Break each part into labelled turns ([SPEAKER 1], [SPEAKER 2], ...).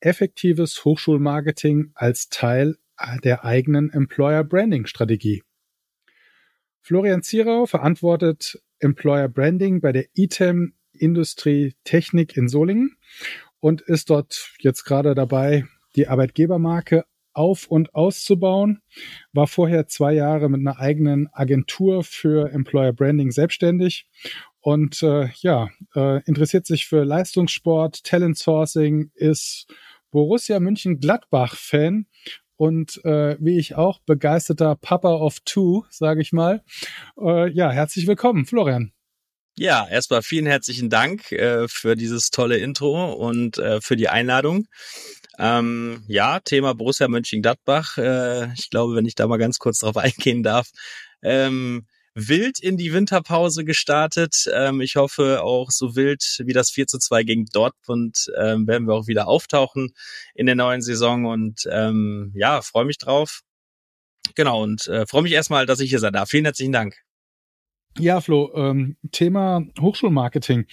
[SPEAKER 1] effektives Hochschulmarketing als Teil der eigenen Employer Branding Strategie. Florian Zierau verantwortet Employer Branding bei der ITEM Industrie Technik in Solingen und ist dort jetzt gerade dabei, die Arbeitgebermarke auf und auszubauen, war vorher zwei Jahre mit einer eigenen Agentur für Employer Branding selbstständig und äh, ja, äh, interessiert sich für Leistungssport, Talent Sourcing, ist Borussia München-Gladbach-Fan und äh, wie ich auch begeisterter Papa of Two, sage ich mal. Äh, ja, herzlich willkommen, Florian.
[SPEAKER 2] Ja, erstmal vielen herzlichen Dank äh, für dieses tolle Intro und äh, für die Einladung. Ähm, ja, Thema Borussia Mönchengladbach. Äh, ich glaube, wenn ich da mal ganz kurz drauf eingehen darf. Ähm, wild in die Winterpause gestartet. Ähm, ich hoffe auch so wild wie das 4 zu 2 gegen Dortmund ähm, werden wir auch wieder auftauchen in der neuen Saison und ähm, ja, freue mich drauf. Genau und äh, freue mich erstmal, dass ich hier sein darf. Vielen herzlichen Dank.
[SPEAKER 1] Ja, Flo, ähm, Thema Hochschulmarketing.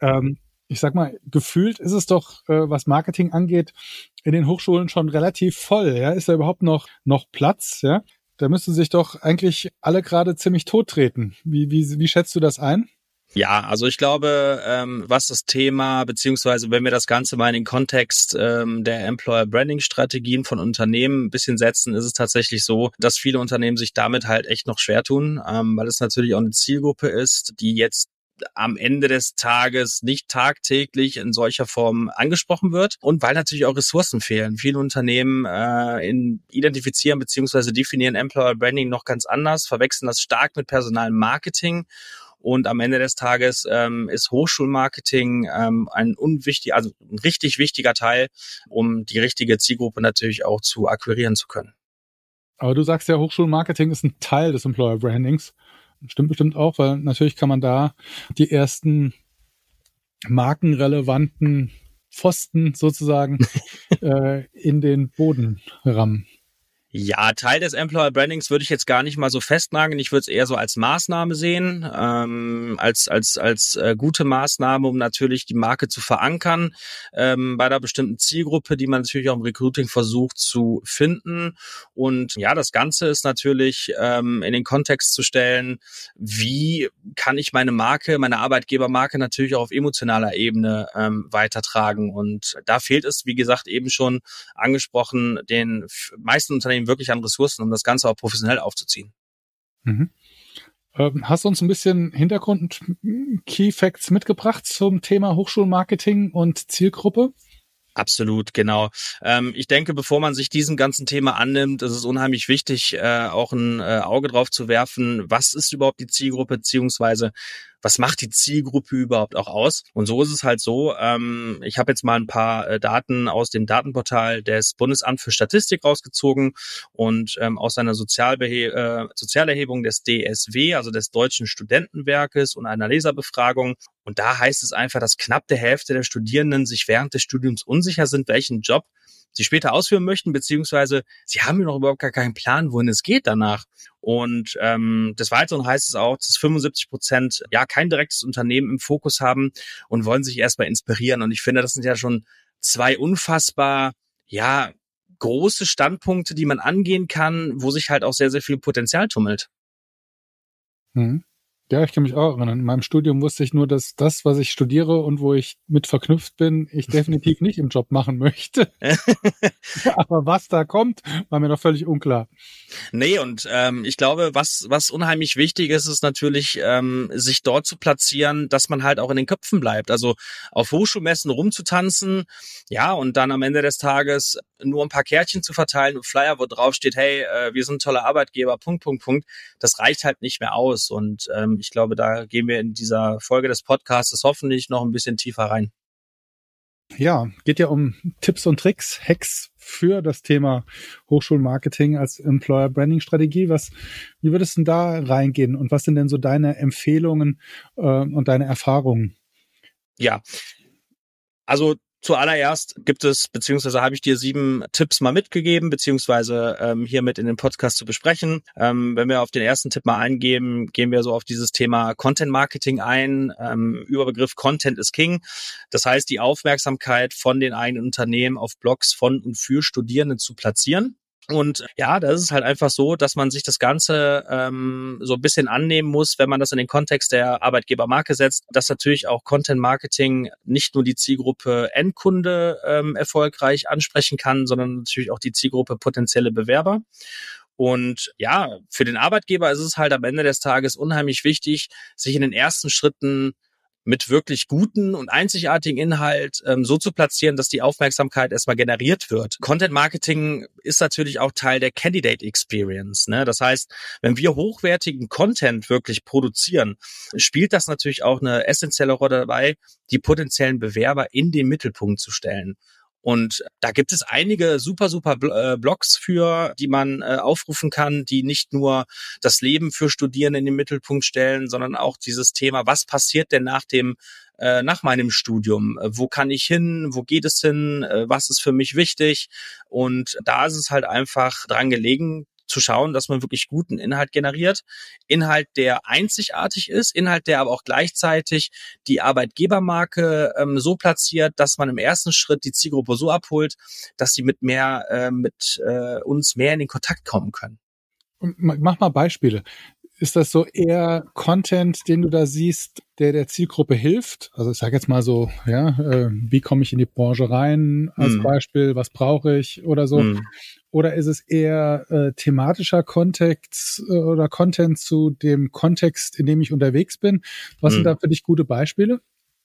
[SPEAKER 1] Ähm, ich sag mal, gefühlt ist es doch, äh, was Marketing angeht, in den Hochschulen schon relativ voll. Ja, ist da überhaupt noch noch Platz? Ja, da müssen sich doch eigentlich alle gerade ziemlich tot treten. Wie, wie, wie schätzt du das ein?
[SPEAKER 2] Ja, also ich glaube, ähm, was das Thema, beziehungsweise wenn wir das Ganze mal in den Kontext ähm, der Employer Branding Strategien von Unternehmen ein bisschen setzen, ist es tatsächlich so, dass viele Unternehmen sich damit halt echt noch schwer tun, ähm, weil es natürlich auch eine Zielgruppe ist, die jetzt am Ende des Tages nicht tagtäglich in solcher Form angesprochen wird und weil natürlich auch Ressourcen fehlen. Viele Unternehmen äh, in, identifizieren bzw. definieren Employer Branding noch ganz anders, verwechseln das stark mit Personalmarketing und am Ende des Tages ähm, ist Hochschulmarketing ähm, ein unwichtig, also ein richtig wichtiger Teil, um die richtige Zielgruppe natürlich auch zu akquirieren zu können.
[SPEAKER 1] Aber du sagst ja, Hochschulmarketing ist ein Teil des Employer Brandings. Stimmt bestimmt auch, weil natürlich kann man da die ersten markenrelevanten Pfosten sozusagen äh, in den Boden rammen.
[SPEAKER 2] Ja, Teil des Employer Brandings würde ich jetzt gar nicht mal so festnageln. Ich würde es eher so als Maßnahme sehen, ähm, als als als äh, gute Maßnahme, um natürlich die Marke zu verankern ähm, bei einer bestimmten Zielgruppe, die man natürlich auch im Recruiting versucht zu finden. Und ja, das Ganze ist natürlich ähm, in den Kontext zu stellen, wie kann ich meine Marke, meine Arbeitgebermarke natürlich auch auf emotionaler Ebene ähm, weitertragen. Und da fehlt es, wie gesagt, eben schon angesprochen, den meisten Unternehmen Unternehmen wirklich an Ressourcen, um das Ganze auch professionell aufzuziehen.
[SPEAKER 1] Mhm. Ähm, hast du uns ein bisschen Hintergrund Key Facts mitgebracht zum Thema Hochschulmarketing und Zielgruppe?
[SPEAKER 2] Absolut, genau. Ähm, ich denke, bevor man sich diesem ganzen Thema annimmt, ist es unheimlich wichtig, äh, auch ein äh, Auge drauf zu werfen, was ist überhaupt die Zielgruppe, beziehungsweise was macht die Zielgruppe überhaupt auch aus? Und so ist es halt so. Ähm, ich habe jetzt mal ein paar äh, Daten aus dem Datenportal des Bundesamt für Statistik rausgezogen und ähm, aus einer Sozialbehe äh, Sozialerhebung des DSW, also des Deutschen Studentenwerkes und einer Leserbefragung. Und da heißt es einfach, dass knapp der Hälfte der Studierenden sich während des Studiums unsicher sind, welchen Job sie später ausführen möchten, beziehungsweise sie haben noch überhaupt gar keinen Plan, wohin es geht danach. Und ähm, des Weiteren heißt es auch, dass 75 Prozent ja kein direktes Unternehmen im Fokus haben und wollen sich erstmal inspirieren. Und ich finde, das sind ja schon zwei unfassbar, ja, große Standpunkte, die man angehen kann, wo sich halt auch sehr, sehr viel Potenzial tummelt.
[SPEAKER 1] Mhm. Ja, ich kann mich auch erinnern. In meinem Studium wusste ich nur, dass das, was ich studiere und wo ich mit verknüpft bin, ich definitiv nicht im Job machen möchte. Aber was da kommt, war mir noch völlig unklar.
[SPEAKER 2] Nee, und ähm, ich glaube, was, was unheimlich wichtig ist, ist natürlich, ähm, sich dort zu platzieren, dass man halt auch in den Köpfen bleibt. Also auf Hochschulmessen rumzutanzen, ja, und dann am Ende des Tages nur ein paar Kärtchen zu verteilen und Flyer, wo drauf steht, hey, äh, wir sind tolle Arbeitgeber, Punkt, Punkt, Punkt, das reicht halt nicht mehr aus. Und ähm, ich glaube, da gehen wir in dieser Folge des Podcasts hoffentlich noch ein bisschen tiefer rein.
[SPEAKER 1] Ja, geht ja um Tipps und Tricks, Hacks für das Thema Hochschulmarketing als Employer Branding Strategie. Was, wie würdest du denn da reingehen und was sind denn so deine Empfehlungen äh, und deine Erfahrungen?
[SPEAKER 2] Ja, also Zuallererst gibt es, beziehungsweise habe ich dir sieben Tipps mal mitgegeben, beziehungsweise ähm, hier mit in den Podcast zu besprechen. Ähm, wenn wir auf den ersten Tipp mal eingehen, gehen wir so auf dieses Thema Content Marketing ein. Ähm, Überbegriff Content is King. Das heißt, die Aufmerksamkeit von den eigenen Unternehmen auf Blogs von und für Studierende zu platzieren. Und ja, das ist halt einfach so, dass man sich das Ganze ähm, so ein bisschen annehmen muss, wenn man das in den Kontext der Arbeitgebermarke setzt, dass natürlich auch Content Marketing nicht nur die Zielgruppe Endkunde ähm, erfolgreich ansprechen kann, sondern natürlich auch die Zielgruppe potenzielle Bewerber. Und ja, für den Arbeitgeber ist es halt am Ende des Tages unheimlich wichtig, sich in den ersten Schritten mit wirklich guten und einzigartigen Inhalt ähm, so zu platzieren, dass die Aufmerksamkeit erstmal generiert wird. Content Marketing ist natürlich auch Teil der Candidate Experience. Ne? Das heißt, wenn wir hochwertigen Content wirklich produzieren, spielt das natürlich auch eine essentielle Rolle dabei, die potenziellen Bewerber in den Mittelpunkt zu stellen. Und da gibt es einige super, super äh, Blogs für, die man äh, aufrufen kann, die nicht nur das Leben für Studierende in den Mittelpunkt stellen, sondern auch dieses Thema, was passiert denn nach dem äh, nach meinem Studium? Wo kann ich hin? Wo geht es hin? Was ist für mich wichtig? Und da ist es halt einfach dran gelegen, zu schauen, dass man wirklich guten Inhalt generiert. Inhalt, der einzigartig ist, Inhalt, der aber auch gleichzeitig die Arbeitgebermarke ähm, so platziert, dass man im ersten Schritt die Zielgruppe so abholt, dass sie mit mehr, äh, mit äh, uns mehr in den Kontakt kommen können.
[SPEAKER 1] Mach mal Beispiele. Ist das so eher Content, den du da siehst, der der Zielgruppe hilft? Also ich sage jetzt mal so, ja, äh, wie komme ich in die Branche rein als mm. Beispiel, was brauche ich oder so? Mm. Oder ist es eher äh, thematischer Kontext äh, oder Content zu dem Kontext, in dem ich unterwegs bin? Was mm. sind da für dich gute Beispiele?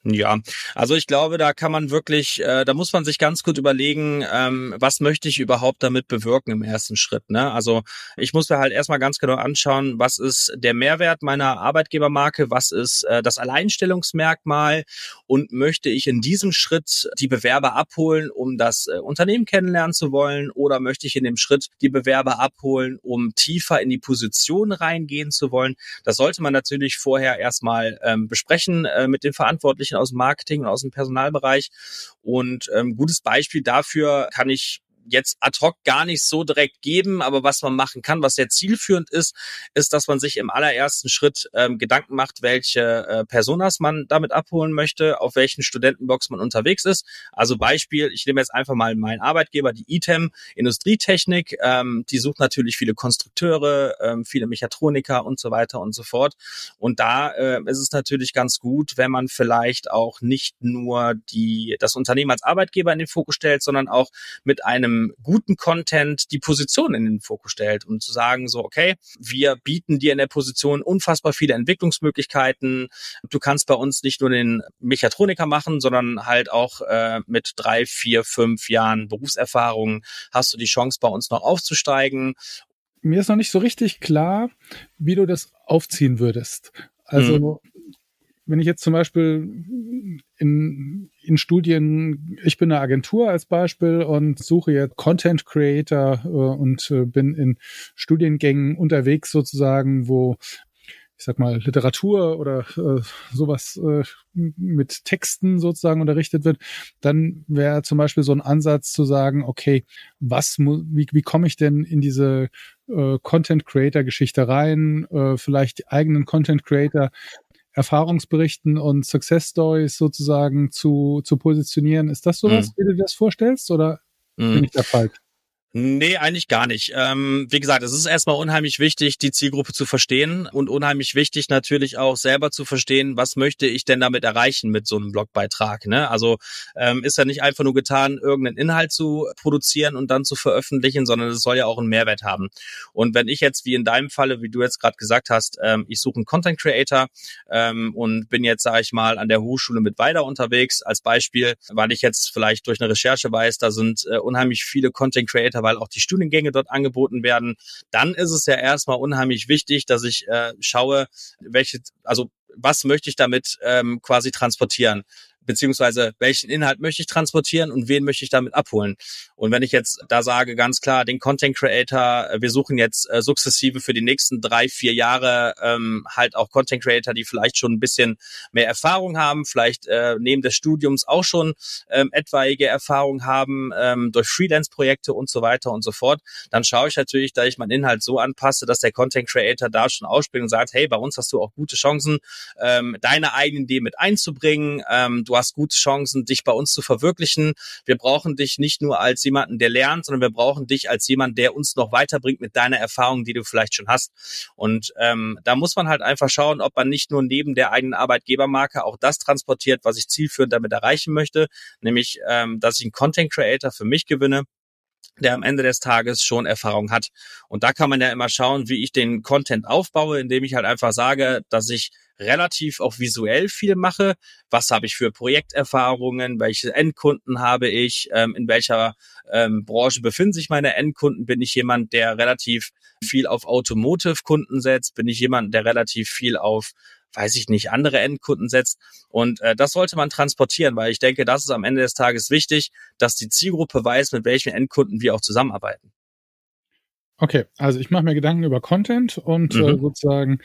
[SPEAKER 2] Ja, also ich glaube, da kann man wirklich, äh, da muss man sich ganz gut überlegen, ähm, was möchte ich überhaupt damit bewirken im ersten Schritt. Ne? Also ich muss mir halt erstmal ganz genau anschauen, was ist der Mehrwert meiner Arbeitgebermarke, was ist äh, das Alleinstellungsmerkmal und möchte ich in diesem Schritt die Bewerber abholen, um das äh, Unternehmen kennenlernen zu wollen oder möchte ich in dem Schritt die Bewerber abholen, um tiefer in die Position reingehen zu wollen. Das sollte man natürlich vorher erstmal ähm, besprechen äh, mit den Verantwortlichen Menschen aus dem Marketing und aus dem Personalbereich. Und ähm, gutes Beispiel dafür kann ich jetzt ad hoc gar nicht so direkt geben, aber was man machen kann, was sehr zielführend ist, ist, dass man sich im allerersten Schritt ähm, Gedanken macht, welche äh, Personas man damit abholen möchte, auf welchen Studentenbox man unterwegs ist. Also Beispiel, ich nehme jetzt einfach mal meinen Arbeitgeber, die ITEM Industrietechnik, ähm, die sucht natürlich viele Konstrukteure, ähm, viele Mechatroniker und so weiter und so fort. Und da äh, ist es natürlich ganz gut, wenn man vielleicht auch nicht nur die das Unternehmen als Arbeitgeber in den Fokus stellt, sondern auch mit einem einem guten Content die Position in den Fokus stellt und zu sagen so, okay, wir bieten dir in der Position unfassbar viele Entwicklungsmöglichkeiten. Du kannst bei uns nicht nur den Mechatroniker machen, sondern halt auch äh, mit drei, vier, fünf Jahren Berufserfahrung hast du die Chance, bei uns noch aufzusteigen.
[SPEAKER 1] Mir ist noch nicht so richtig klar, wie du das aufziehen würdest. Also hm wenn ich jetzt zum Beispiel in, in Studien, ich bin eine Agentur als Beispiel und suche jetzt Content Creator äh, und äh, bin in Studiengängen unterwegs sozusagen, wo ich sag mal, Literatur oder äh, sowas äh, mit Texten sozusagen unterrichtet wird, dann wäre zum Beispiel so ein Ansatz zu sagen, okay, was wie, wie komme ich denn in diese äh, Content Creator Geschichte rein, äh, vielleicht eigenen Content Creator Erfahrungsberichten und Success Stories sozusagen zu, zu positionieren. Ist das sowas, mhm. wie du dir das vorstellst oder mhm. bin ich da falsch?
[SPEAKER 2] Nee, eigentlich gar nicht. Ähm, wie gesagt, es ist erstmal unheimlich wichtig, die Zielgruppe zu verstehen und unheimlich wichtig natürlich auch selber zu verstehen, was möchte ich denn damit erreichen mit so einem Blogbeitrag. Ne? Also ähm, ist ja nicht einfach nur getan, irgendeinen Inhalt zu produzieren und dann zu veröffentlichen, sondern es soll ja auch einen Mehrwert haben. Und wenn ich jetzt, wie in deinem Falle, wie du jetzt gerade gesagt hast, ähm, ich suche einen Content Creator ähm, und bin jetzt, sage ich mal, an der Hochschule mit weiter unterwegs, als Beispiel, weil ich jetzt vielleicht durch eine Recherche weiß, da sind äh, unheimlich viele Content Creator weil auch die Studiengänge dort angeboten werden, dann ist es ja erstmal unheimlich wichtig, dass ich äh, schaue, welche, also was möchte ich damit ähm, quasi transportieren? Beziehungsweise welchen Inhalt möchte ich transportieren und wen möchte ich damit abholen. Und wenn ich jetzt da sage, ganz klar, den Content Creator, äh, wir suchen jetzt äh, sukzessive für die nächsten drei, vier Jahre ähm, halt auch Content Creator, die vielleicht schon ein bisschen mehr Erfahrung haben, vielleicht äh, neben des Studiums auch schon ähm, etwaige Erfahrung haben ähm, durch Freelance-Projekte und so weiter und so fort, dann schaue ich natürlich, dass ich meinen Inhalt so anpasse, dass der Content Creator da schon ausspringt und sagt, hey, bei uns hast du auch gute Chancen, ähm, deine eigenen Ideen mit einzubringen. Ähm, du hast gute Chancen, dich bei uns zu verwirklichen. Wir brauchen dich nicht nur als jemanden, der lernt, sondern wir brauchen dich als jemand, der uns noch weiterbringt mit deiner Erfahrung, die du vielleicht schon hast. Und ähm, da muss man halt einfach schauen, ob man nicht nur neben der eigenen Arbeitgebermarke auch das transportiert, was ich zielführend damit erreichen möchte, nämlich ähm, dass ich einen Content Creator für mich gewinne, der am Ende des Tages schon Erfahrung hat. Und da kann man ja immer schauen, wie ich den Content aufbaue, indem ich halt einfach sage, dass ich relativ auch visuell viel mache. Was habe ich für Projekterfahrungen? Welche Endkunden habe ich? Ähm, in welcher ähm, Branche befinden sich meine Endkunden? Bin ich jemand, der relativ viel auf Automotive-Kunden setzt? Bin ich jemand, der relativ viel auf weiß ich nicht, andere Endkunden setzt. Und äh, das sollte man transportieren, weil ich denke, das ist am Ende des Tages wichtig, dass die Zielgruppe weiß, mit welchen Endkunden wir auch zusammenarbeiten.
[SPEAKER 1] Okay, also ich mache mir Gedanken über Content und äh, mhm. äh, sozusagen,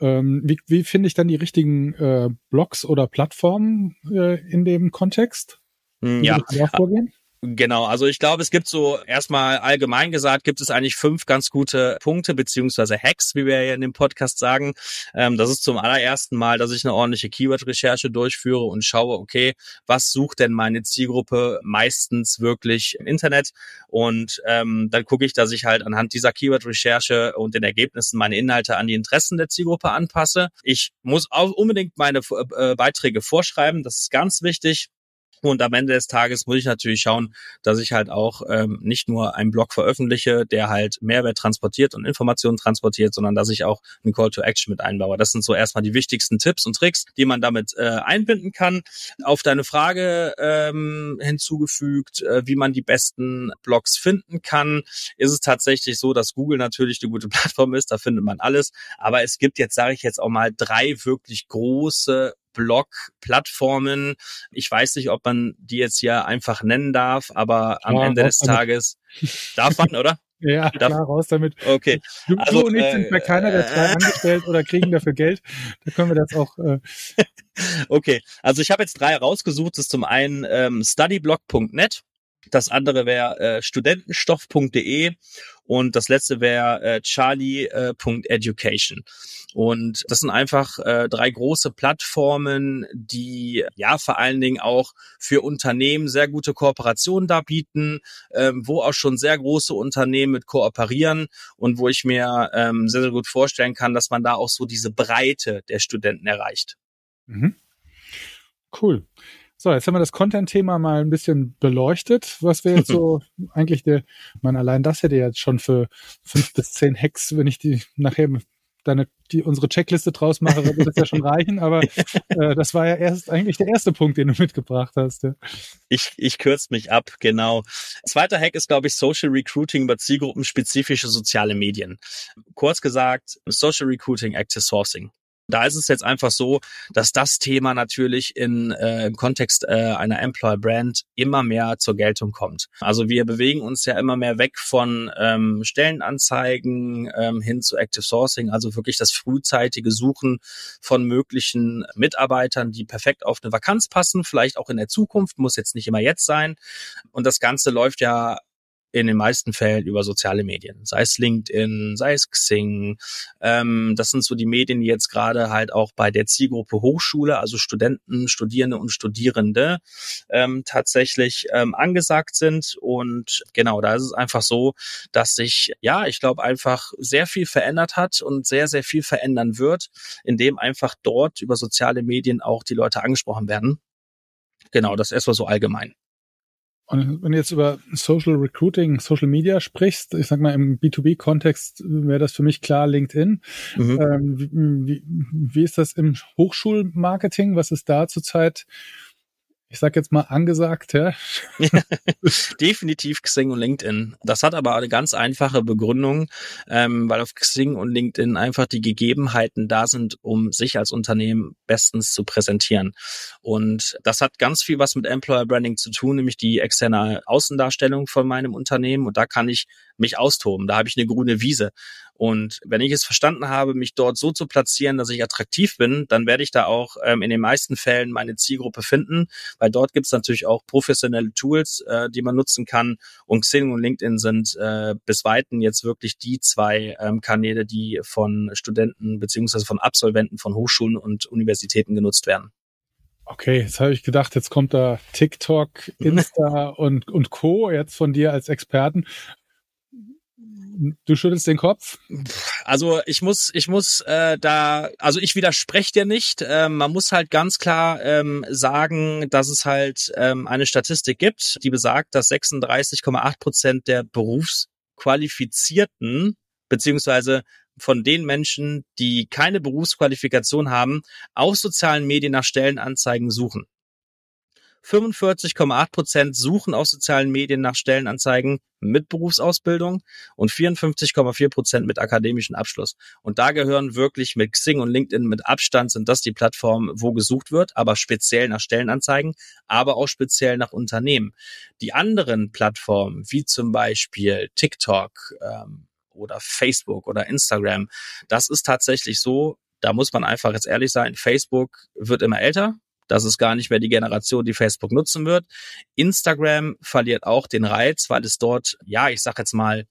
[SPEAKER 1] ähm, wie, wie finde ich dann die richtigen äh, Blogs oder Plattformen äh, in dem Kontext?
[SPEAKER 2] Wie ja. Vorgehen? Genau, also ich glaube, es gibt so erstmal allgemein gesagt, gibt es eigentlich fünf ganz gute Punkte beziehungsweise Hacks, wie wir ja in dem Podcast sagen. Ähm, das ist zum allerersten Mal, dass ich eine ordentliche Keyword-Recherche durchführe und schaue, okay, was sucht denn meine Zielgruppe meistens wirklich im Internet? Und ähm, dann gucke ich, dass ich halt anhand dieser Keyword-Recherche und den Ergebnissen meine Inhalte an die Interessen der Zielgruppe anpasse. Ich muss auch unbedingt meine äh, Beiträge vorschreiben, das ist ganz wichtig. Und am Ende des Tages muss ich natürlich schauen, dass ich halt auch ähm, nicht nur einen Blog veröffentliche, der halt Mehrwert transportiert und Informationen transportiert, sondern dass ich auch einen Call to Action mit einbaue. Das sind so erstmal die wichtigsten Tipps und Tricks, die man damit äh, einbinden kann. Auf deine Frage ähm, hinzugefügt, äh, wie man die besten Blogs finden kann, ist es tatsächlich so, dass Google natürlich eine gute Plattform ist, da findet man alles. Aber es gibt jetzt, sage ich jetzt auch mal, drei wirklich große Blog-Plattformen. Ich weiß nicht, ob man die jetzt hier einfach nennen darf, aber am ja, Ende des Tages darf man, oder?
[SPEAKER 1] Ja, Darf, klar, raus damit.
[SPEAKER 2] Okay.
[SPEAKER 1] Du, also, du und ich sind bei keiner der drei äh, angestellt oder kriegen dafür Geld. Da können wir das auch. Äh.
[SPEAKER 2] okay, also ich habe jetzt drei rausgesucht. Das ist zum einen ähm, studyblog.net, das andere wäre äh, studentenstoff.de und das letzte wäre äh, charlie.education. Äh, und das sind einfach äh, drei große Plattformen, die ja vor allen Dingen auch für Unternehmen sehr gute Kooperationen da bieten, ähm, wo auch schon sehr große Unternehmen mit kooperieren und wo ich mir ähm, sehr, sehr gut vorstellen kann, dass man da auch so diese Breite der Studenten erreicht.
[SPEAKER 1] Mhm. Cool. So, jetzt haben wir das Content-Thema mal ein bisschen beleuchtet, was wir jetzt so eigentlich der, man allein das hätte jetzt schon für fünf bis zehn Hacks, wenn ich die nachher deine, die, unsere Checkliste draus mache, würde das ja schon reichen, aber äh, das war ja erst eigentlich der erste Punkt, den du mitgebracht hast. Ja.
[SPEAKER 2] Ich, ich kürze mich ab, genau. Zweiter Hack ist, glaube ich, Social Recruiting über zielgruppenspezifische soziale Medien. Kurz gesagt, Social Recruiting, Active Sourcing. Da ist es jetzt einfach so, dass das Thema natürlich in, äh, im Kontext äh, einer Employer Brand immer mehr zur Geltung kommt. Also wir bewegen uns ja immer mehr weg von ähm, Stellenanzeigen ähm, hin zu Active Sourcing, also wirklich das frühzeitige Suchen von möglichen Mitarbeitern, die perfekt auf eine Vakanz passen, vielleicht auch in der Zukunft, muss jetzt nicht immer jetzt sein. Und das Ganze läuft ja in den meisten Fällen über soziale Medien, sei es LinkedIn, sei es Xing. Ähm, das sind so die Medien, die jetzt gerade halt auch bei der Zielgruppe Hochschule, also Studenten, Studierende und Studierende ähm, tatsächlich ähm, angesagt sind. Und genau, da ist es einfach so, dass sich, ja, ich glaube, einfach sehr viel verändert hat und sehr, sehr viel verändern wird, indem einfach dort über soziale Medien auch die Leute angesprochen werden. Genau, das erstmal so allgemein.
[SPEAKER 1] Und wenn du jetzt über Social Recruiting, Social Media sprichst, ich sag mal im B2B-Kontext wäre das für mich klar LinkedIn. Mhm. Ähm, wie, wie, ist das im Hochschulmarketing? Was ist da zurzeit, ich sag jetzt mal angesagt, ja?
[SPEAKER 2] Definitiv Xing und LinkedIn. Das hat aber eine ganz einfache Begründung, ähm, weil auf Xing und LinkedIn einfach die Gegebenheiten da sind, um sich als Unternehmen bestens zu präsentieren. Und das hat ganz viel was mit Employer Branding zu tun, nämlich die externe Außendarstellung von meinem Unternehmen. Und da kann ich mich austoben. Da habe ich eine grüne Wiese. Und wenn ich es verstanden habe, mich dort so zu platzieren, dass ich attraktiv bin, dann werde ich da auch ähm, in den meisten Fällen meine Zielgruppe finden, weil dort gibt es natürlich auch professionelle Tools, äh, die man nutzen kann. Und Xing und LinkedIn sind äh, bis weiten jetzt wirklich die zwei ähm, Kanäle, die von Studenten beziehungsweise von Absolventen von Hochschulen und Universitäten genutzt werden.
[SPEAKER 1] Okay, jetzt habe ich gedacht, jetzt kommt da TikTok, Insta und, und Co. jetzt von dir als Experten. Du schüttelst den Kopf?
[SPEAKER 2] Also ich muss, ich muss äh, da, also ich widerspreche dir nicht. Ähm, man muss halt ganz klar ähm, sagen, dass es halt ähm, eine Statistik gibt, die besagt, dass 36,8 Prozent der Berufsqualifizierten beziehungsweise von den Menschen, die keine Berufsqualifikation haben, auf sozialen Medien nach Stellenanzeigen suchen. 45,8 Prozent suchen auf sozialen Medien nach Stellenanzeigen mit Berufsausbildung und 54,4 Prozent mit akademischen Abschluss. Und da gehören wirklich mit Xing und LinkedIn mit Abstand sind das die Plattformen, wo gesucht wird, aber speziell nach Stellenanzeigen, aber auch speziell nach Unternehmen. Die anderen Plattformen, wie zum Beispiel TikTok ähm, oder Facebook oder Instagram, das ist tatsächlich so, da muss man einfach jetzt ehrlich sein, Facebook wird immer älter, das ist gar nicht mehr die Generation, die Facebook nutzen wird. Instagram verliert auch den Reiz, weil es dort, ja, ich sag jetzt mal,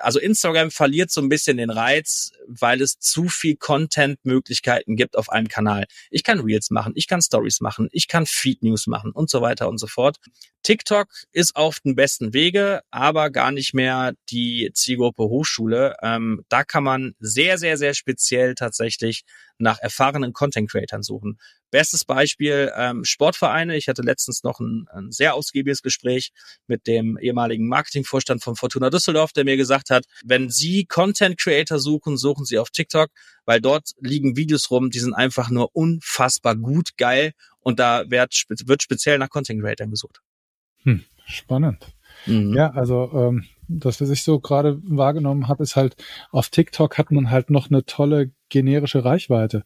[SPEAKER 2] also Instagram verliert so ein bisschen den Reiz, weil es zu viel Content-Möglichkeiten gibt auf einem Kanal. Ich kann Reels machen, ich kann Stories machen, ich kann Feed News machen und so weiter und so fort. TikTok ist auf den besten Wege, aber gar nicht mehr die Zielgruppe Hochschule. Ähm, da kann man sehr, sehr, sehr speziell tatsächlich nach erfahrenen Content-Creatern suchen. Bestes Beispiel ähm, Sportvereine. Ich hatte letztens noch ein, ein sehr ausgiebiges Gespräch mit dem ehemaligen Marketingvorstand von Fortuna Düsseldorf, der mir gesagt hat, wenn Sie Content Creator suchen, suchen Sie auf TikTok, weil dort liegen Videos rum, die sind einfach nur unfassbar gut, geil und da wird, wird speziell nach Content Creators gesucht.
[SPEAKER 1] Hm, spannend. Mhm. Ja, also ähm, das, was ich so gerade wahrgenommen habe, ist halt, auf TikTok hat man halt noch eine tolle generische Reichweite.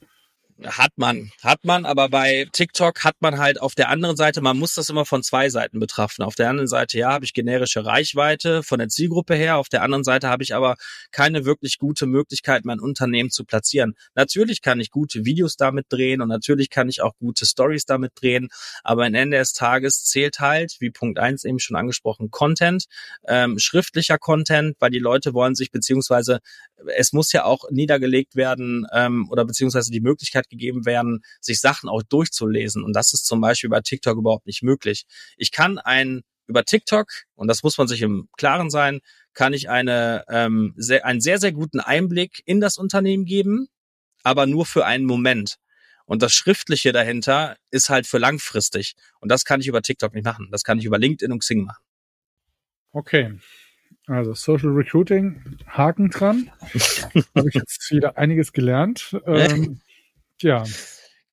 [SPEAKER 2] Hat man, hat man, aber bei TikTok hat man halt auf der anderen Seite, man muss das immer von zwei Seiten betrachten. Auf der anderen Seite, ja, habe ich generische Reichweite von der Zielgruppe her, auf der anderen Seite habe ich aber keine wirklich gute Möglichkeit, mein Unternehmen zu platzieren. Natürlich kann ich gute Videos damit drehen und natürlich kann ich auch gute Stories damit drehen, aber am Ende des Tages zählt halt, wie Punkt eins eben schon angesprochen, Content, ähm, schriftlicher Content, weil die Leute wollen sich, beziehungsweise es muss ja auch niedergelegt werden ähm, oder beziehungsweise die Möglichkeit gegeben werden, sich Sachen auch durchzulesen. Und das ist zum Beispiel bei TikTok überhaupt nicht möglich. Ich kann ein über TikTok, und das muss man sich im Klaren sein, kann ich eine, ähm, sehr, einen sehr, sehr guten Einblick in das Unternehmen geben, aber nur für einen Moment. Und das Schriftliche dahinter ist halt für langfristig. Und das kann ich über TikTok nicht machen. Das kann ich über LinkedIn und Xing machen.
[SPEAKER 1] Okay. Also Social Recruiting, Haken dran. Habe ich jetzt wieder einiges gelernt. Ähm, ja.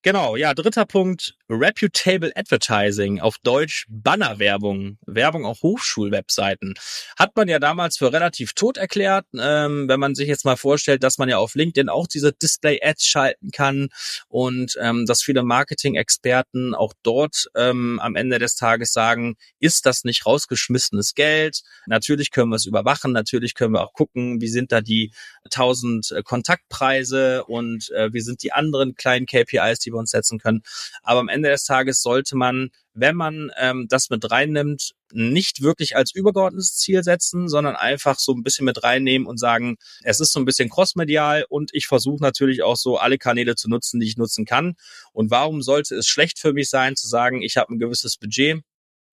[SPEAKER 2] Genau, ja, dritter Punkt, Reputable Advertising, auf Deutsch Bannerwerbung, Werbung auf Hochschulwebseiten. Hat man ja damals für relativ tot erklärt, ähm, wenn man sich jetzt mal vorstellt, dass man ja auf LinkedIn auch diese Display-Ads schalten kann und ähm, dass viele Marketing-Experten auch dort ähm, am Ende des Tages sagen, ist das nicht rausgeschmissenes Geld? Natürlich können wir es überwachen, natürlich können wir auch gucken, wie sind da die 1000 äh, Kontaktpreise und äh, wie sind die anderen kleinen KPIs, die wir uns setzen können. Aber am Ende des Tages sollte man, wenn man ähm, das mit reinnimmt, nicht wirklich als übergeordnetes Ziel setzen, sondern einfach so ein bisschen mit reinnehmen und sagen, es ist so ein bisschen crossmedial und ich versuche natürlich auch so alle Kanäle zu nutzen, die ich nutzen kann. Und warum sollte es schlecht für mich sein, zu sagen, ich habe ein gewisses Budget,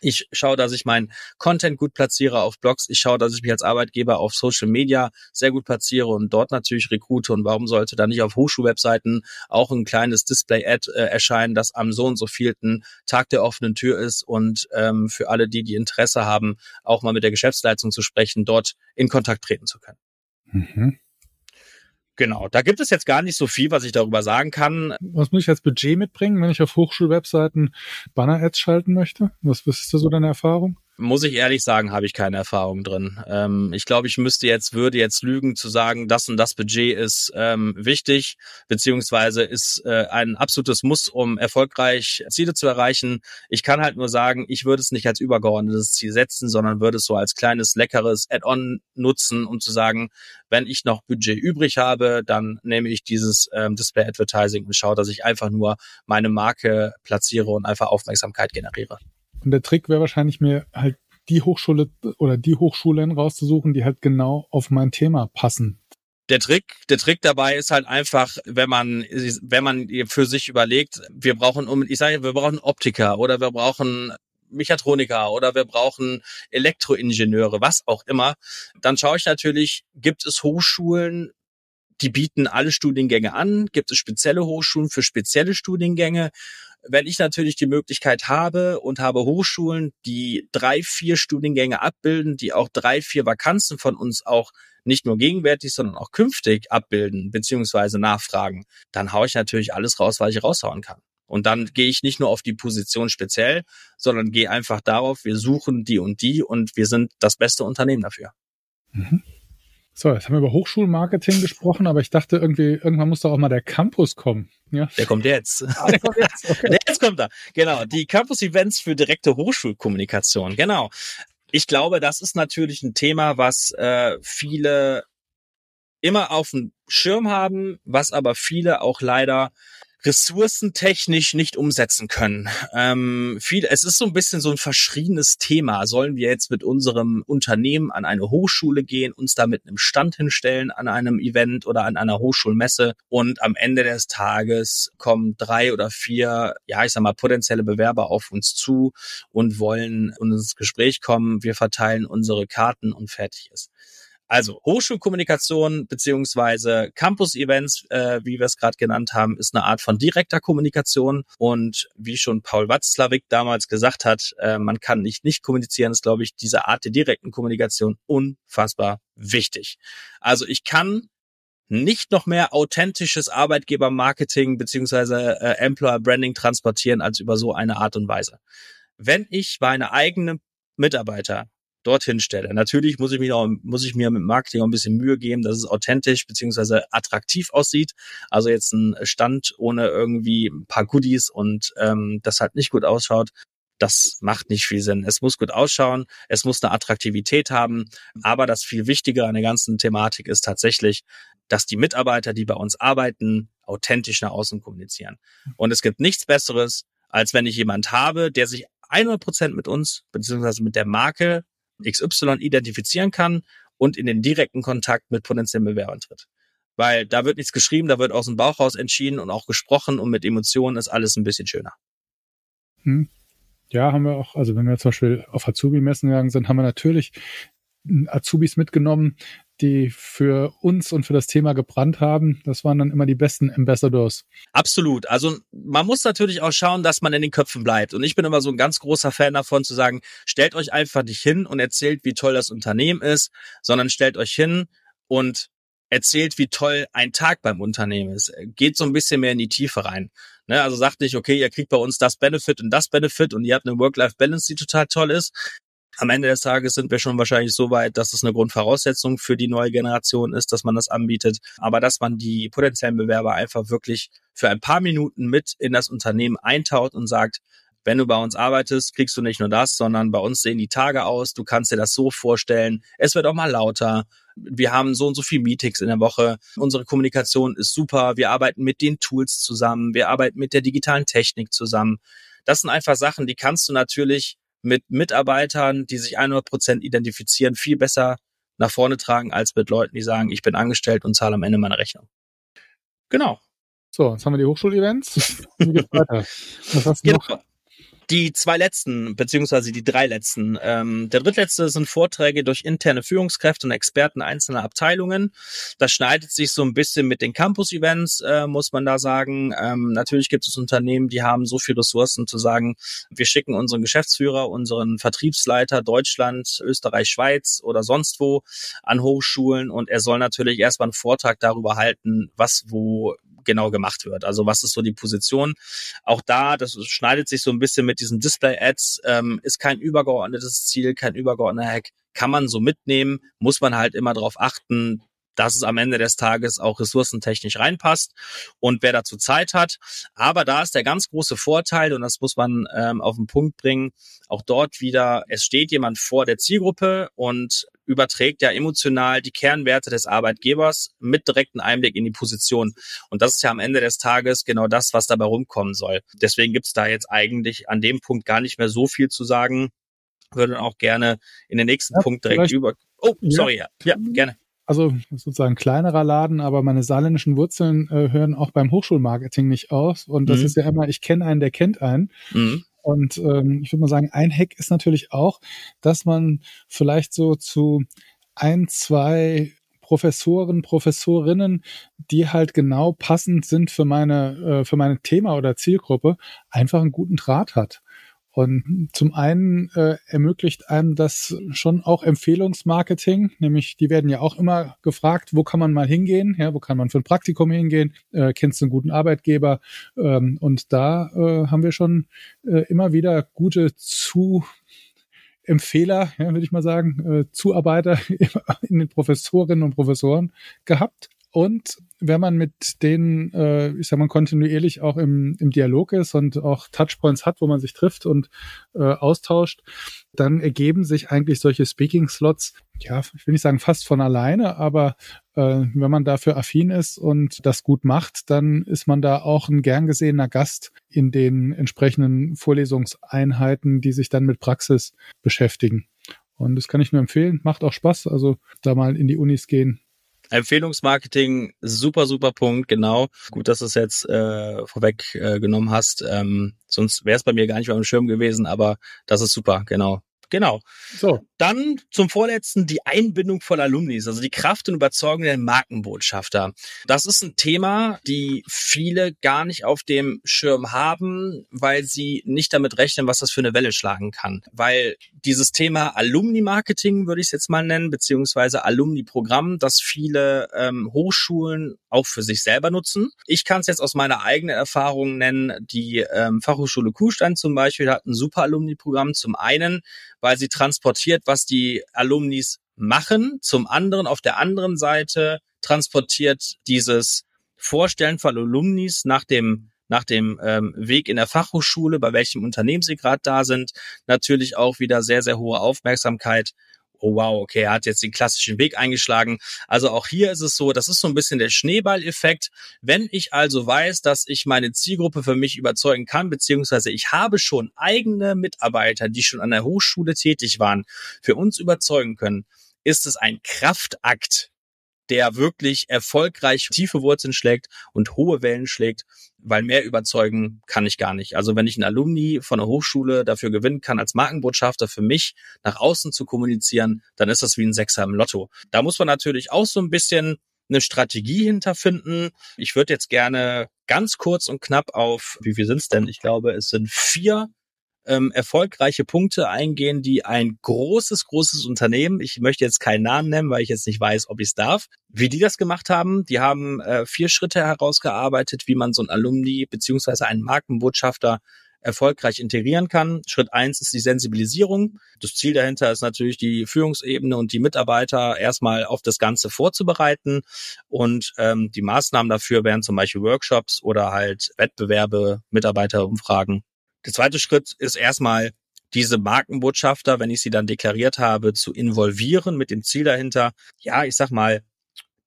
[SPEAKER 2] ich schaue, dass ich meinen Content gut platziere auf Blogs. Ich schaue, dass ich mich als Arbeitgeber auf Social Media sehr gut platziere und dort natürlich rekrute. Und warum sollte da nicht auf Hochschulwebseiten auch ein kleines Display-Ad äh, erscheinen, das am so und so vielten Tag der offenen Tür ist und ähm, für alle, die die Interesse haben, auch mal mit der Geschäftsleitung zu sprechen, dort in Kontakt treten zu können.
[SPEAKER 1] Mhm.
[SPEAKER 2] Genau, da gibt es jetzt gar nicht so viel, was ich darüber sagen kann.
[SPEAKER 1] Was muss ich als Budget mitbringen, wenn ich auf Hochschulwebseiten Banner-Ads schalten möchte? Was, was ist da so deine Erfahrung?
[SPEAKER 2] Muss ich ehrlich sagen, habe ich keine Erfahrung drin. Ähm, ich glaube, ich müsste jetzt, würde jetzt lügen zu sagen, das und das Budget ist ähm, wichtig, beziehungsweise ist äh, ein absolutes Muss, um erfolgreich Ziele zu erreichen. Ich kann halt nur sagen, ich würde es nicht als übergeordnetes Ziel setzen, sondern würde es so als kleines, leckeres Add-on nutzen, um zu sagen, wenn ich noch Budget übrig habe, dann nehme ich dieses ähm, Display Advertising und schaue, dass ich einfach nur meine Marke platziere und einfach Aufmerksamkeit generiere.
[SPEAKER 1] Und der Trick wäre wahrscheinlich mir halt die Hochschule oder die Hochschulen rauszusuchen, die halt genau auf mein Thema passen.
[SPEAKER 2] Der Trick, der Trick dabei ist halt einfach, wenn man, wenn man für sich überlegt, wir brauchen, ich sage, wir brauchen Optiker oder wir brauchen Mechatroniker oder wir brauchen Elektroingenieure, was auch immer, dann schaue ich natürlich, gibt es Hochschulen, die bieten alle Studiengänge an, gibt es spezielle Hochschulen für spezielle Studiengänge wenn ich natürlich die Möglichkeit habe und habe Hochschulen, die drei, vier Studiengänge abbilden, die auch drei, vier Vakanzen von uns auch nicht nur gegenwärtig, sondern auch künftig abbilden beziehungsweise nachfragen, dann haue ich natürlich alles raus, was ich raushauen kann. Und dann gehe ich nicht nur auf die Position speziell, sondern gehe einfach darauf, wir suchen die und die und wir sind das beste Unternehmen dafür. Mhm.
[SPEAKER 1] So, jetzt haben wir über Hochschulmarketing gesprochen, aber ich dachte irgendwie, irgendwann muss doch auch mal der Campus kommen.
[SPEAKER 2] Ja. Der kommt jetzt. Ah, der kommt jetzt. Okay. Jetzt kommt er. Genau. Die Campus-Events für direkte Hochschulkommunikation. Genau. Ich glaube, das ist natürlich ein Thema, was äh, viele immer auf dem Schirm haben, was aber viele auch leider ressourcentechnisch nicht umsetzen können. Ähm, viel, es ist so ein bisschen so ein verschriebenes Thema. Sollen wir jetzt mit unserem Unternehmen an eine Hochschule gehen, uns da mit einem Stand hinstellen an einem Event oder an einer Hochschulmesse und am Ende des Tages kommen drei oder vier, ja, ich sag mal, potenzielle Bewerber auf uns zu und wollen ins Gespräch kommen. Wir verteilen unsere Karten und fertig ist. Also Hochschulkommunikation beziehungsweise Campus-Events, äh, wie wir es gerade genannt haben, ist eine Art von direkter Kommunikation. Und wie schon Paul Watzlawick damals gesagt hat, äh, man kann nicht nicht kommunizieren, ist, glaube ich, diese Art der direkten Kommunikation unfassbar wichtig. Also ich kann nicht noch mehr authentisches Arbeitgebermarketing beziehungsweise äh, Employer Branding transportieren als über so eine Art und Weise. Wenn ich meine eigenen Mitarbeiter dorthin stelle. Natürlich muss ich, mich auch, muss ich mir mit Marketing auch ein bisschen Mühe geben, dass es authentisch beziehungsweise attraktiv aussieht. Also jetzt ein Stand ohne irgendwie ein paar Goodies und ähm, das halt nicht gut ausschaut. Das macht nicht viel Sinn. Es muss gut ausschauen, es muss eine Attraktivität haben, aber das viel Wichtige an der ganzen Thematik ist tatsächlich, dass die Mitarbeiter, die bei uns arbeiten, authentisch nach außen kommunizieren. Und es gibt nichts Besseres, als wenn ich jemand habe, der sich 100 Prozent mit uns beziehungsweise mit der Marke XY identifizieren kann und in den direkten Kontakt mit potenziellen Bewerbern tritt. Weil da wird nichts geschrieben, da wird aus dem Bauch raus entschieden und auch gesprochen und mit Emotionen ist alles ein bisschen schöner.
[SPEAKER 1] Hm. Ja, haben wir auch, also wenn wir zum Beispiel auf Azubi-Messen gegangen sind, haben wir natürlich Azubis mitgenommen, die für uns und für das Thema gebrannt haben. Das waren dann immer die besten Ambassadors.
[SPEAKER 2] Absolut. Also man muss natürlich auch schauen, dass man in den Köpfen bleibt. Und ich bin immer so ein ganz großer Fan davon zu sagen, stellt euch einfach nicht hin und erzählt, wie toll das Unternehmen ist, sondern stellt euch hin und erzählt, wie toll ein Tag beim Unternehmen ist. Geht so ein bisschen mehr in die Tiefe rein. Ne, also sagt nicht, okay, ihr kriegt bei uns das Benefit und das Benefit und ihr habt eine Work-Life-Balance, die total toll ist, am Ende des Tages sind wir schon wahrscheinlich so weit, dass es eine Grundvoraussetzung für die neue Generation ist, dass man das anbietet. Aber dass man die potenziellen Bewerber einfach wirklich für ein paar Minuten mit in das Unternehmen eintaucht und sagt, wenn du bei uns arbeitest, kriegst du nicht nur das, sondern bei uns sehen die Tage aus. Du kannst dir das so vorstellen. Es wird auch mal lauter. Wir haben so und so viele Meetings in der Woche. Unsere Kommunikation ist super. Wir arbeiten mit den Tools zusammen. Wir arbeiten mit der digitalen Technik zusammen. Das sind einfach Sachen, die kannst du natürlich mit Mitarbeitern, die sich 100 Prozent identifizieren, viel besser nach vorne tragen, als mit Leuten, die sagen, ich bin angestellt und zahle am Ende meine Rechnung. Genau.
[SPEAKER 1] So, jetzt haben wir die Hochschulevents. Wie geht's weiter?
[SPEAKER 2] Was hast du genau. noch? Die zwei letzten, beziehungsweise die drei letzten. Ähm, der drittletzte sind Vorträge durch interne Führungskräfte und Experten einzelner Abteilungen. Das schneidet sich so ein bisschen mit den Campus-Events, äh, muss man da sagen. Ähm, natürlich gibt es Unternehmen, die haben so viel Ressourcen zu sagen, wir schicken unseren Geschäftsführer, unseren Vertriebsleiter Deutschland, Österreich, Schweiz oder sonst wo an Hochschulen und er soll natürlich erstmal einen Vortrag darüber halten, was wo genau gemacht wird. Also was ist so die Position? Auch da, das schneidet sich so ein bisschen mit diesen Display-Ads, ähm, ist kein übergeordnetes Ziel, kein übergeordneter Hack, kann man so mitnehmen, muss man halt immer darauf achten, dass es am Ende des Tages auch ressourcentechnisch reinpasst und wer dazu Zeit hat. Aber da ist der ganz große Vorteil, und das muss man ähm, auf den Punkt bringen, auch dort wieder, es steht jemand vor der Zielgruppe und überträgt ja emotional die Kernwerte des Arbeitgebers mit direkten Einblick in die Position. Und das ist ja am Ende des Tages genau das, was dabei rumkommen soll. Deswegen gibt's da jetzt eigentlich an dem Punkt gar nicht mehr so viel zu sagen. Würde auch gerne in den nächsten ja, Punkt direkt über. Oh, sorry, ja, ja, gerne
[SPEAKER 1] also sozusagen kleinerer Laden, aber meine saarländischen Wurzeln äh, hören auch beim Hochschulmarketing nicht aus. Und das mhm. ist ja immer, ich kenne einen, der kennt einen. Mhm. Und ähm, ich würde mal sagen, ein Hack ist natürlich auch, dass man vielleicht so zu ein, zwei Professoren, Professorinnen, die halt genau passend sind für meine, äh, für meine Thema oder Zielgruppe, einfach einen guten Draht hat. Und zum einen äh, ermöglicht einem das schon auch Empfehlungsmarketing, nämlich die werden ja auch immer gefragt, wo kann man mal hingehen, ja, wo kann man für ein Praktikum hingehen, äh, kennst du einen guten Arbeitgeber? Ähm, und da äh, haben wir schon äh, immer wieder gute zu Empfehler, ja, würde ich mal sagen, äh, Zuarbeiter in den Professorinnen und Professoren gehabt. Und wenn man mit denen, äh, ich sag mal, kontinuierlich auch im, im Dialog ist und auch Touchpoints hat, wo man sich trifft und äh, austauscht, dann ergeben sich eigentlich solche Speaking-Slots, ja, ich will nicht sagen fast von alleine, aber äh, wenn man dafür affin ist und das gut macht, dann ist man da auch ein gern gesehener Gast in den entsprechenden Vorlesungseinheiten, die sich dann mit Praxis beschäftigen. Und das kann ich nur empfehlen, macht auch Spaß, also da mal in die Unis gehen,
[SPEAKER 2] Empfehlungsmarketing, super, super Punkt, genau. Gut, dass du es jetzt äh, vorweg äh, genommen hast. Ähm, sonst wäre es bei mir gar nicht mehr am Schirm gewesen, aber das ist super, genau. Genau. So. Dann zum vorletzten die Einbindung von Alumnis, also die Kraft und Überzeugung der Markenbotschafter. Das ist ein Thema, die viele gar nicht auf dem Schirm haben, weil sie nicht damit rechnen, was das für eine Welle schlagen kann. Weil dieses Thema Alumni-Marketing würde ich es jetzt mal nennen, beziehungsweise Alumni-Programm, das viele ähm, Hochschulen auch für sich selber nutzen. Ich kann es jetzt aus meiner eigenen Erfahrung nennen. Die ähm, Fachhochschule Kuhstein zum Beispiel hat ein super Alumni-Programm. Zum einen, weil sie transportiert, was die Alumnis machen. Zum anderen, auf der anderen Seite transportiert dieses Vorstellen von Alumnis nach dem nach dem ähm, Weg in der Fachhochschule, bei welchem Unternehmen sie gerade da sind, natürlich auch wieder sehr, sehr hohe Aufmerksamkeit oh wow, okay, er hat jetzt den klassischen Weg eingeschlagen. Also auch hier ist es so, das ist so ein bisschen der Schneeballeffekt. Wenn ich also weiß, dass ich meine Zielgruppe für mich überzeugen kann, beziehungsweise ich habe schon eigene Mitarbeiter, die schon an der Hochschule tätig waren, für uns überzeugen können, ist es ein Kraftakt, der wirklich erfolgreich tiefe Wurzeln schlägt und hohe Wellen schlägt, weil mehr überzeugen kann ich gar nicht. Also wenn ich einen Alumni von der Hochschule dafür gewinnen kann, als Markenbotschafter für mich nach außen zu kommunizieren, dann ist das wie ein Sechser im Lotto. Da muss man natürlich auch so ein bisschen eine Strategie hinterfinden. Ich würde jetzt gerne ganz kurz und knapp auf, wie viel sind es denn? Ich glaube, es sind vier ähm, erfolgreiche Punkte eingehen, die ein großes, großes Unternehmen, ich möchte jetzt keinen Namen nennen, weil ich jetzt nicht weiß, ob ich es darf, wie die das gemacht haben. Die haben äh, vier Schritte herausgearbeitet, wie man so ein Alumni beziehungsweise einen Markenbotschafter erfolgreich integrieren kann. Schritt eins ist die Sensibilisierung. Das Ziel dahinter ist natürlich die Führungsebene und die Mitarbeiter erstmal auf das Ganze vorzubereiten. Und ähm, die Maßnahmen dafür wären zum Beispiel Workshops oder halt Wettbewerbe, Mitarbeiterumfragen der zweite Schritt ist erstmal diese Markenbotschafter, wenn ich sie dann deklariert habe, zu involvieren mit dem Ziel dahinter, ja, ich sag mal,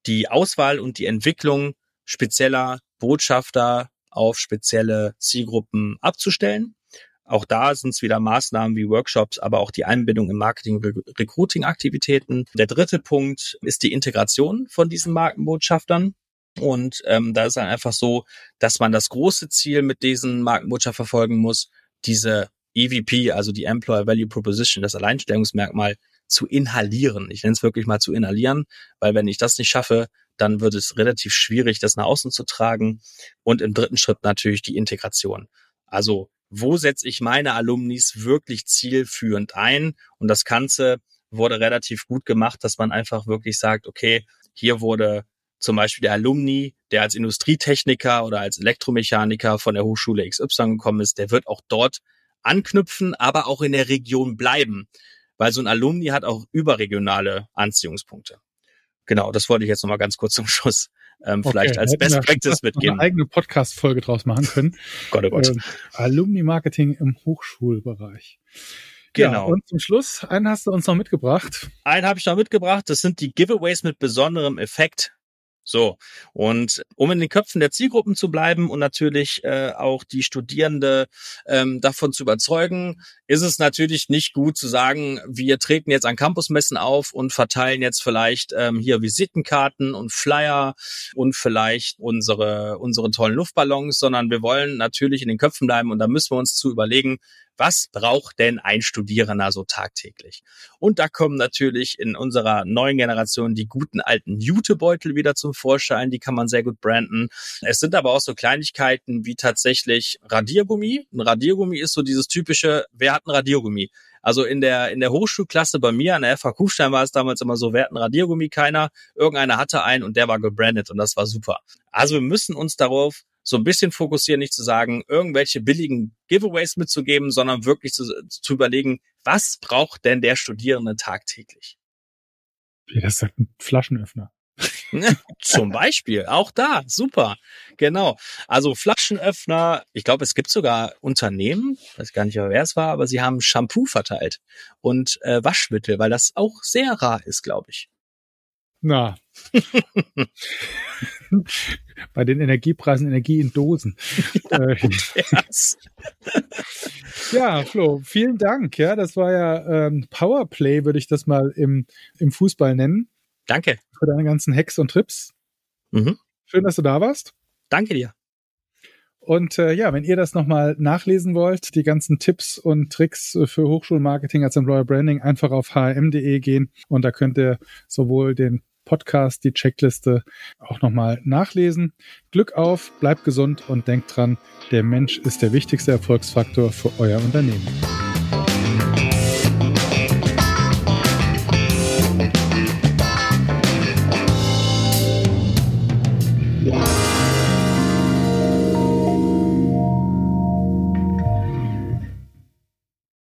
[SPEAKER 2] die Auswahl und die Entwicklung spezieller Botschafter auf spezielle Zielgruppen abzustellen. Auch da sind es wieder Maßnahmen wie Workshops, aber auch die Einbindung in Marketing-Recruiting-Aktivitäten. Der dritte Punkt ist die Integration von diesen Markenbotschaftern. Und ähm, da ist dann einfach so, dass man das große Ziel mit diesen Markenbotschaft verfolgen muss, diese EVP, also die Employer Value Proposition, das Alleinstellungsmerkmal, zu inhalieren. Ich nenne es wirklich mal zu inhalieren, weil wenn ich das nicht schaffe, dann wird es relativ schwierig, das nach außen zu tragen. Und im dritten Schritt natürlich die Integration. Also wo setze ich meine Alumnis wirklich zielführend ein? Und das Ganze wurde relativ gut gemacht, dass man einfach wirklich sagt, okay, hier wurde zum Beispiel der Alumni, der als Industrietechniker oder als Elektromechaniker von der Hochschule XY gekommen ist, der wird auch dort anknüpfen, aber auch in der Region bleiben, weil so ein Alumni hat auch überregionale Anziehungspunkte. Genau, das wollte ich jetzt nochmal ganz kurz zum Schluss ähm, okay, vielleicht als Best Practice mitgeben.
[SPEAKER 1] Eine eigene Podcast-Folge draus machen können.
[SPEAKER 2] Gott, oh Gott. Ähm,
[SPEAKER 1] Alumni-Marketing im Hochschulbereich. Genau. Ja, und zum Schluss, einen hast du uns noch mitgebracht.
[SPEAKER 2] Einen habe ich noch mitgebracht. Das sind die Giveaways mit besonderem Effekt. So, und um in den Köpfen der Zielgruppen zu bleiben und natürlich äh, auch die Studierende ähm, davon zu überzeugen, ist es natürlich nicht gut zu sagen, wir treten jetzt an Campusmessen auf und verteilen jetzt vielleicht ähm, hier Visitenkarten und Flyer und vielleicht unsere, unsere tollen Luftballons, sondern wir wollen natürlich in den Köpfen bleiben und da müssen wir uns zu überlegen, was braucht denn ein Studierender so tagtäglich? Und da kommen natürlich in unserer neuen Generation die guten alten Jutebeutel wieder zum Vorschein, die kann man sehr gut branden. Es sind aber auch so Kleinigkeiten wie tatsächlich Radiergummi. Ein Radiergummi ist so dieses typische, wer hat ein Radiergummi? Also in der, in der Hochschulklasse bei mir an der FH Kufstein war es damals immer so, wir hatten Radiergummi keiner, irgendeiner hatte einen und der war gebrandet und das war super. Also wir müssen uns darauf so ein bisschen fokussieren, nicht zu sagen, irgendwelche billigen Giveaways mitzugeben, sondern wirklich zu, zu überlegen, was braucht denn der Studierende tagtäglich?
[SPEAKER 1] Ja, das ist halt ein Flaschenöffner.
[SPEAKER 2] Zum Beispiel, auch da, super, genau. Also Flaschenöffner, ich glaube, es gibt sogar Unternehmen, weiß gar nicht, wer es war, aber sie haben Shampoo verteilt und äh, Waschmittel, weil das auch sehr rar ist, glaube ich.
[SPEAKER 1] Na. Bei den Energiepreisen Energie in Dosen. Äh, ja, Flo, vielen Dank. Ja, das war ja ähm, Powerplay, würde ich das mal im, im Fußball nennen.
[SPEAKER 2] Danke.
[SPEAKER 1] Für deine ganzen Hacks und Trips. Mhm. Schön, dass du da warst.
[SPEAKER 2] Danke dir.
[SPEAKER 1] Und äh, ja, wenn ihr das nochmal nachlesen wollt, die ganzen Tipps und Tricks für Hochschulmarketing als Employer Branding, einfach auf hm.de gehen und da könnt ihr sowohl den Podcast, die Checkliste auch nochmal nachlesen. Glück auf, bleibt gesund und denkt dran, der Mensch ist der wichtigste Erfolgsfaktor für euer Unternehmen.